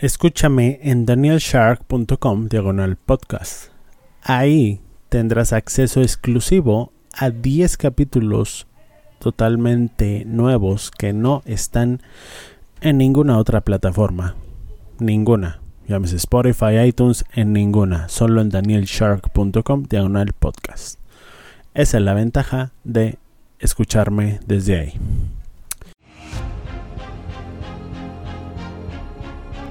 Escúchame en danielshark.com diagonal podcast. Ahí tendrás acceso exclusivo a 10 capítulos totalmente nuevos que no están en ninguna otra plataforma. Ninguna. Llámese Spotify, iTunes, en ninguna. Solo en danielshark.com diagonal podcast. Esa es la ventaja de escucharme desde ahí.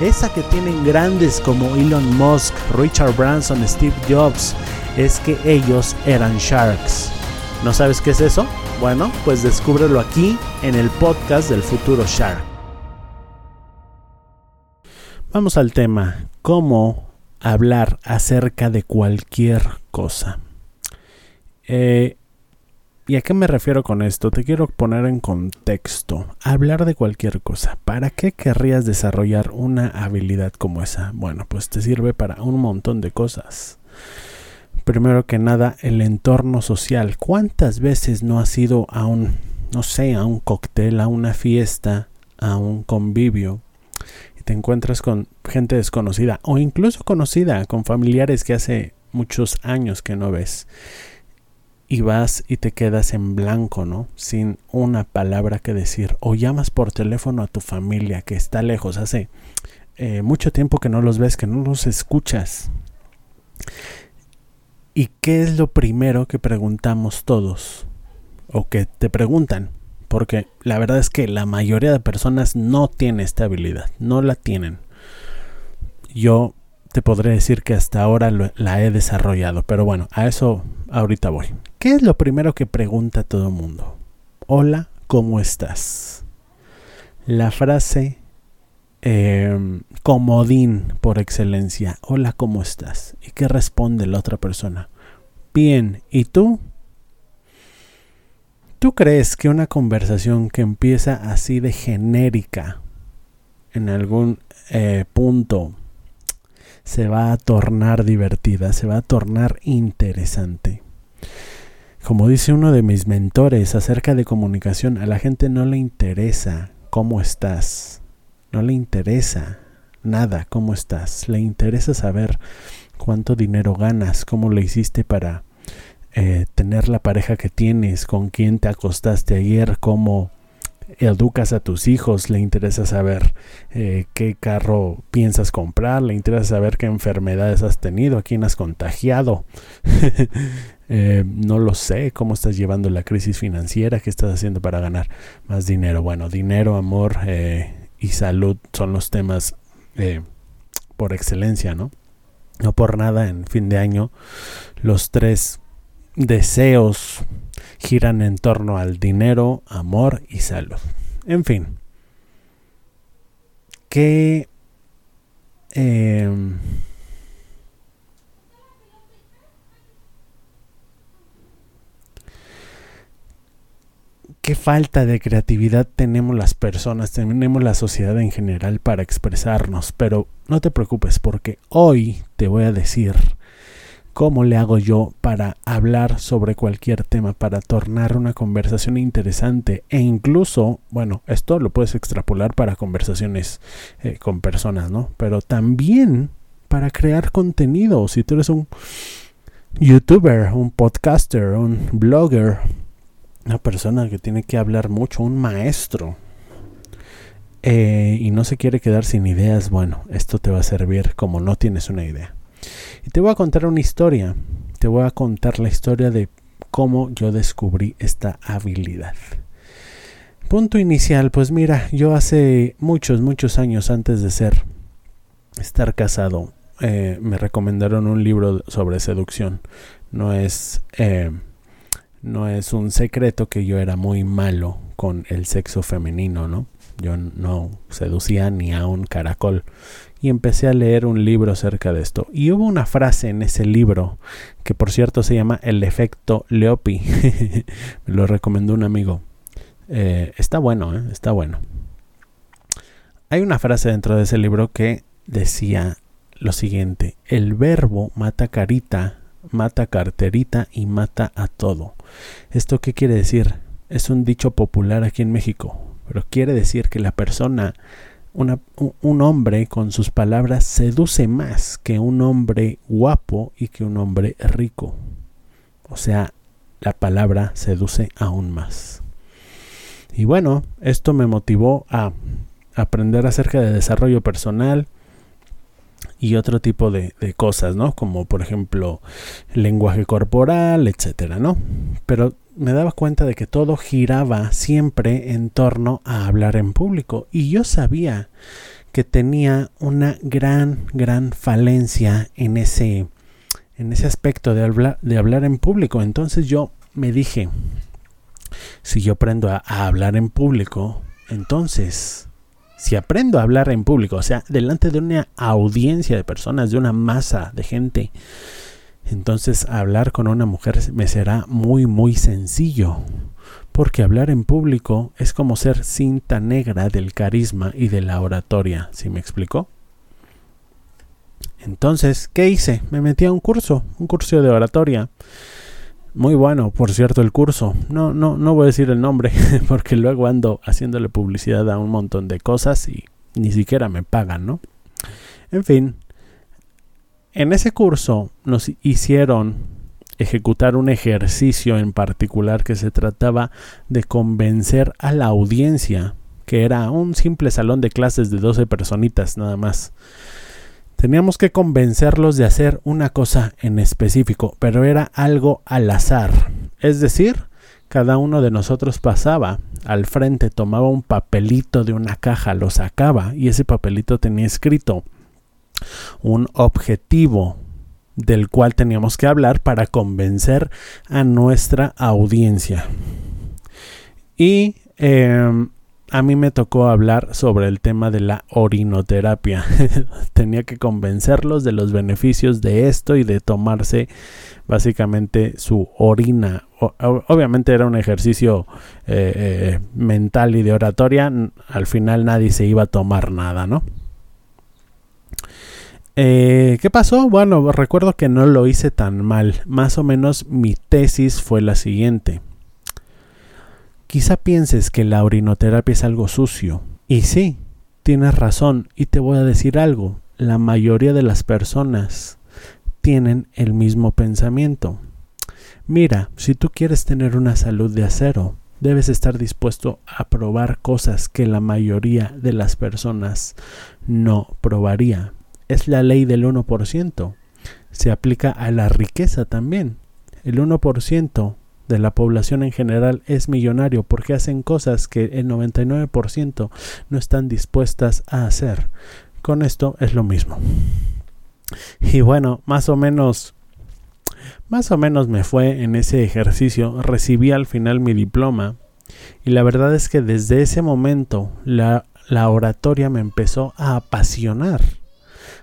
esa que tienen grandes como Elon Musk, Richard Branson, Steve Jobs, es que ellos eran sharks. ¿No sabes qué es eso? Bueno, pues descúbrelo aquí en el podcast del futuro shark. Vamos al tema, cómo hablar acerca de cualquier cosa. Eh, ¿Y a qué me refiero con esto? Te quiero poner en contexto. Hablar de cualquier cosa. ¿Para qué querrías desarrollar una habilidad como esa? Bueno, pues te sirve para un montón de cosas. Primero que nada, el entorno social. ¿Cuántas veces no has ido a un, no sé, a un cóctel, a una fiesta, a un convivio y te encuentras con gente desconocida o incluso conocida, con familiares que hace muchos años que no ves? Y vas y te quedas en blanco, ¿no? Sin una palabra que decir. O llamas por teléfono a tu familia que está lejos, hace eh, mucho tiempo que no los ves, que no los escuchas. ¿Y qué es lo primero que preguntamos todos? O que te preguntan. Porque la verdad es que la mayoría de personas no tiene esta habilidad, no la tienen. Yo te podré decir que hasta ahora la he desarrollado, pero bueno, a eso ahorita voy. ¿Qué es lo primero que pregunta todo el mundo? Hola, ¿cómo estás? La frase em, comodín por excelencia. Hola, ¿cómo estás? ¿Y qué responde la otra persona? Bien, ¿y tú? ¿Tú crees que una conversación que empieza así de genérica en algún eh, punto se va a tornar divertida, se va a tornar interesante? Como dice uno de mis mentores acerca de comunicación, a la gente no le interesa cómo estás, no le interesa nada cómo estás, le interesa saber cuánto dinero ganas, cómo le hiciste para eh, tener la pareja que tienes, con quién te acostaste ayer, cómo educas a tus hijos, le interesa saber eh, qué carro piensas comprar, le interesa saber qué enfermedades has tenido, a quién has contagiado. Eh, no lo sé, cómo estás llevando la crisis financiera, qué estás haciendo para ganar más dinero. Bueno, dinero, amor eh, y salud son los temas por excelencia, ¿no? No por nada en fin de año los tres deseos giran en torno al dinero, amor y salud. En fin, ¿qué, em, qué falta de creatividad tenemos las personas, tenemos la sociedad en general para expresarnos, pero no te preocupes porque hoy te voy a decir ¿Cómo le hago yo para hablar sobre cualquier tema, para tornar una conversación interesante? E incluso, bueno, esto lo puedes extrapolar para conversaciones eh, con personas, ¿no? Pero también para crear contenido. Si tú eres un youtuber, un podcaster, un blogger, una persona que tiene que hablar mucho, un maestro. eh, y no se quiere quedar sin ideas, bueno, esto te va a servir como no tienes una idea. Y te voy a contar una historia. Te voy a contar la historia de cómo yo descubrí esta habilidad. Punto inicial, pues mira, yo hace muchos, muchos años antes de ser, estar casado, eh, me recomendaron un libro sobre seducción. No es, eh, no es un secreto que yo era muy malo con el sexo femenino, ¿no? Yo no seducía ni a un caracol. Y empecé a leer un libro acerca de esto. Y hubo una frase en ese libro, que por cierto se llama El efecto Leopi. Me lo recomendó un amigo. Eh, está bueno, ¿eh? está bueno. Hay una frase dentro de ese libro que decía lo siguiente, el verbo mata carita, mata carterita y mata a todo. ¿Esto qué quiere decir? Es un dicho popular aquí en México, pero quiere decir que la persona, un hombre con sus palabras seduce más que un hombre guapo y que un hombre rico. O sea, la palabra seduce aún más. Y bueno, esto me motivó a aprender acerca de desarrollo personal y otro tipo de, cosas, ¿no? Como por ejemplo lenguaje corporal, etcétera, ¿no? Pero me daba cuenta de que todo giraba siempre en torno a hablar en público y yo sabía que tenía una gran, gran falencia en ese, en ese aspecto de hablar, de hablar en público. Entonces yo me dije, si yo aprendo a, hablar en público, entonces, si aprendo a hablar en público, o sea, delante de una audiencia de personas, de una masa de gente, entonces hablar con una mujer me será muy, muy sencillo. Porque hablar en público es como ser cinta negra del carisma y de la oratoria, ¿sí me explicó? Entonces, ¿qué hice? Me metí a un curso, un curso de oratoria. Muy bueno, por cierto, el curso. No, no, no voy a decir el nombre porque luego ando haciéndole publicidad a un montón de cosas y ni siquiera me pagan, ¿no? En fin, en ese curso nos hicieron ejecutar un ejercicio en particular que se trataba de convencer a la audiencia, que era un simple salón de clases de 12 personitas nada más Teníamos que convencerlos de hacer una cosa en específico, pero era algo al azar. Es decir, cada uno de nosotros pasaba al frente, tomaba un papelito de una caja, lo sacaba y ese papelito tenía escrito un objetivo del cual teníamos que hablar para convencer a nuestra audiencia. Y eh, a mí me tocó hablar sobre el tema de la orinoterapia. Tenía que convencerlos de los beneficios de esto y de tomarse básicamente su orina. obviamente era un ejercicio eh, eh, mental y de oratoria. Al final nadie se iba a tomar nada, ¿no? Eh, ¿Qué pasó? Bueno, recuerdo que no lo hice tan mal. Más o menos mi tesis fue la siguiente. Quizá pienses que la orinoterapia es algo sucio. Y sí, tienes razón. Y te voy a decir algo. La mayoría de las personas tienen el mismo pensamiento. Mira, si tú quieres tener una salud de acero, debes estar dispuesto a probar cosas que la mayoría de las personas no probaría. Es la ley del 1%. Se aplica a la riqueza también. El 1% de la población en general es millonario porque hacen cosas que el 99% no están dispuestas a hacer. Con esto es lo mismo. Y bueno, más o menos más o menos me fue en ese ejercicio, recibí al final mi diploma y la verdad es que desde ese momento la, la oratoria me empezó a apasionar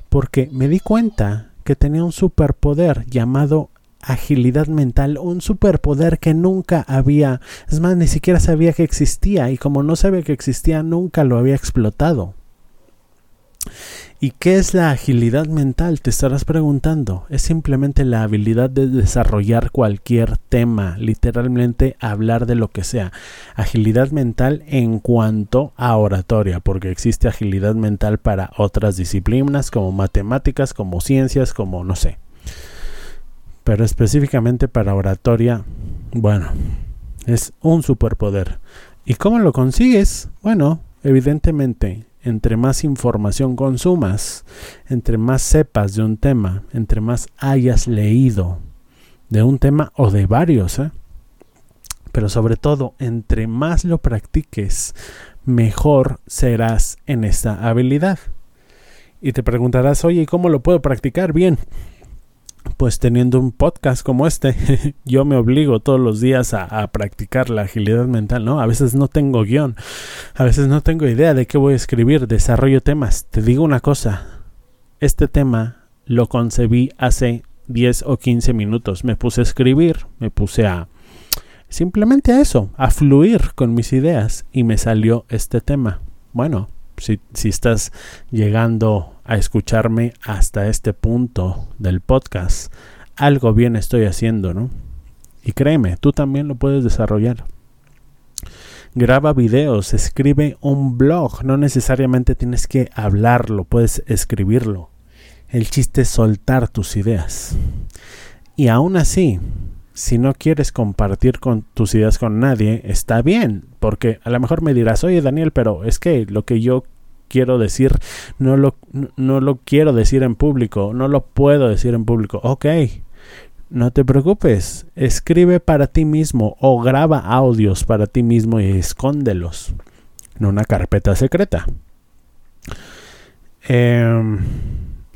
porque me di cuenta que tenía un superpoder llamado agilidad mental, un superpoder que nunca había, es más, ni siquiera sabía que existía y como no sabía que existía, nunca lo había explotado. ¿Y qué es la agilidad mental? Te estarás preguntando. Es simplemente la habilidad de desarrollar cualquier tema, literalmente hablar de lo que sea. Agilidad mental en cuanto a oratoria, porque existe agilidad mental para otras disciplinas como matemáticas, como ciencias, como no sé, pero específicamente para oratoria, bueno, es un superpoder. ¿Y cómo lo consigues? Bueno, Evidentemente, entre más información consumas, entre más sepas de un tema, entre más hayas leído de un tema o de varios, ¿eh? pero sobre todo, entre más lo practiques, mejor serás en esta habilidad. Y te preguntarás, oye, ¿y cómo lo puedo practicar? Bien, pues teniendo un podcast como este, yo me obligo todos los días a, practicar la agilidad mental, ¿no? A veces no tengo guion, a veces no tengo idea de qué voy a escribir, desarrollo temas. Te digo una cosa, este tema lo concebí hace 10 o 15 minutos. Me puse a escribir, me puse a simplemente a eso, a fluir con mis ideas y me salió este tema. Bueno, si, estás llegando a escucharme hasta este punto del podcast, algo bien estoy haciendo, ¿no? Y créeme, tú también lo puedes desarrollar. Graba videos, escribe un blog, no necesariamente tienes que hablarlo, puedes escribirlo. El chiste es soltar tus ideas. Y aún así, si no quieres compartir tus ideas con nadie, está bien, porque a lo mejor me dirás, oye Daniel, pero es que lo que yo quiero decir no lo, no lo quiero decir en público, no lo puedo decir en público. Ok, no te preocupes, escribe para ti mismo o graba audios para ti mismo y escóndelos en una carpeta secreta. Eh,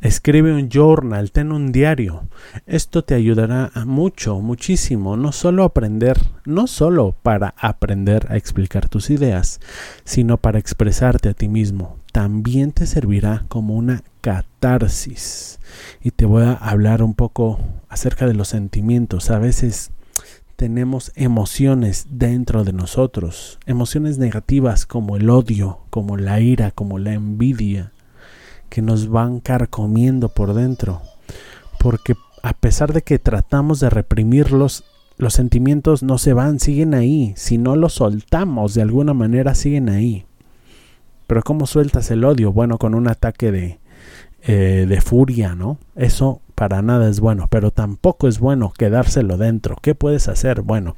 Escribe un journal, ten un diario. Esto te ayudará mucho, muchísimo, no solo aprender, no solo para aprender a explicar tus ideas, sino para expresarte a ti mismo. También te servirá como una catarsis. Y te voy a hablar un poco acerca de los sentimientos. A veces tenemos emociones dentro de nosotros, emociones negativas como el odio, como la ira, como la envidia que nos van carcomiendo por dentro. Porque a pesar de que tratamos de reprimirlos, los sentimientos no se van, siguen ahí. Si no los soltamos de alguna manera, siguen ahí. Pero ¿cómo sueltas el odio? Bueno, con un ataque de, eh, de furia, ¿no? Eso para nada es bueno, pero tampoco es bueno quedárselo dentro. ¿Qué puedes hacer? Bueno,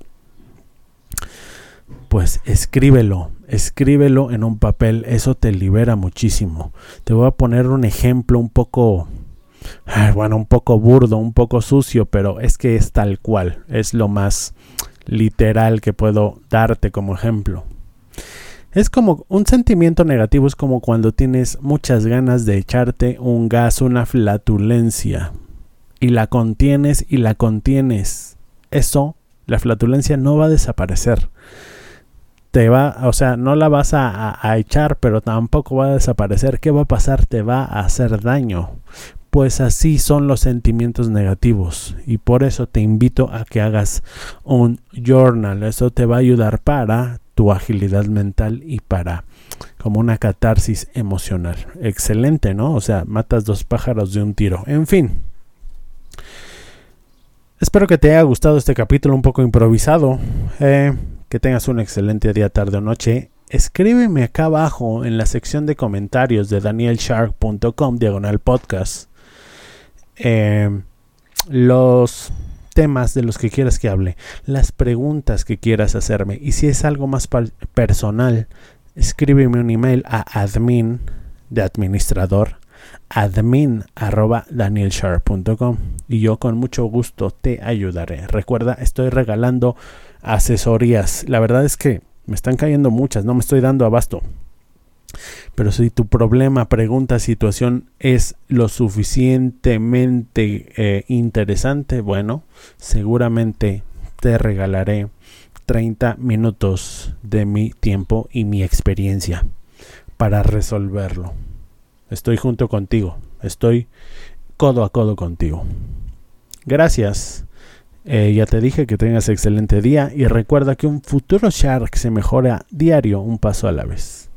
pues escríbelo, escríbelo en un papel, eso te libera muchísimo. Te voy a poner un ejemplo un poco, bueno, un poco burdo, un poco sucio, pero es que es tal cual, es lo más literal que puedo darte como ejemplo. Es como un sentimiento negativo, es como cuando tienes muchas ganas de echarte un gas, una flatulencia, y la contienes y la contienes. Eso, la flatulencia no va a desaparecer te va, o sea, no la vas a, echar, pero tampoco va a desaparecer. ¿Qué va a pasar? Te va a hacer daño. Pues así son los sentimientos negativos y por eso te invito a que hagas un journal. Eso te va a ayudar para tu agilidad mental y para como una catarsis emocional. Excelente, ¿no? O sea, matas dos pájaros de un tiro. En fin. Espero que te haya gustado este capítulo un poco improvisado. Eh, que tengas un excelente día, tarde o noche. Escríbeme acá abajo en la sección de comentarios de danielshark.com diagonal podcast em, los temas de los que quieras que hable, las preguntas que quieras hacerme y si es algo más personal, escríbeme un email a admin de administrador admin arroba danielshark.com y yo con mucho gusto te ayudaré. Recuerda, estoy regalando asesorías. La verdad es que me están cayendo muchas, no me estoy dando abasto. Pero si tu problema, pregunta, situación es lo suficientemente eh, interesante, bueno, seguramente te regalaré 30 minutos de mi tiempo y mi experiencia para resolverlo. Estoy junto contigo, estoy codo a codo contigo. Gracias eh, ya te dije que tengas excelente día y recuerda que un futuro Shark se mejora diario un paso a la vez.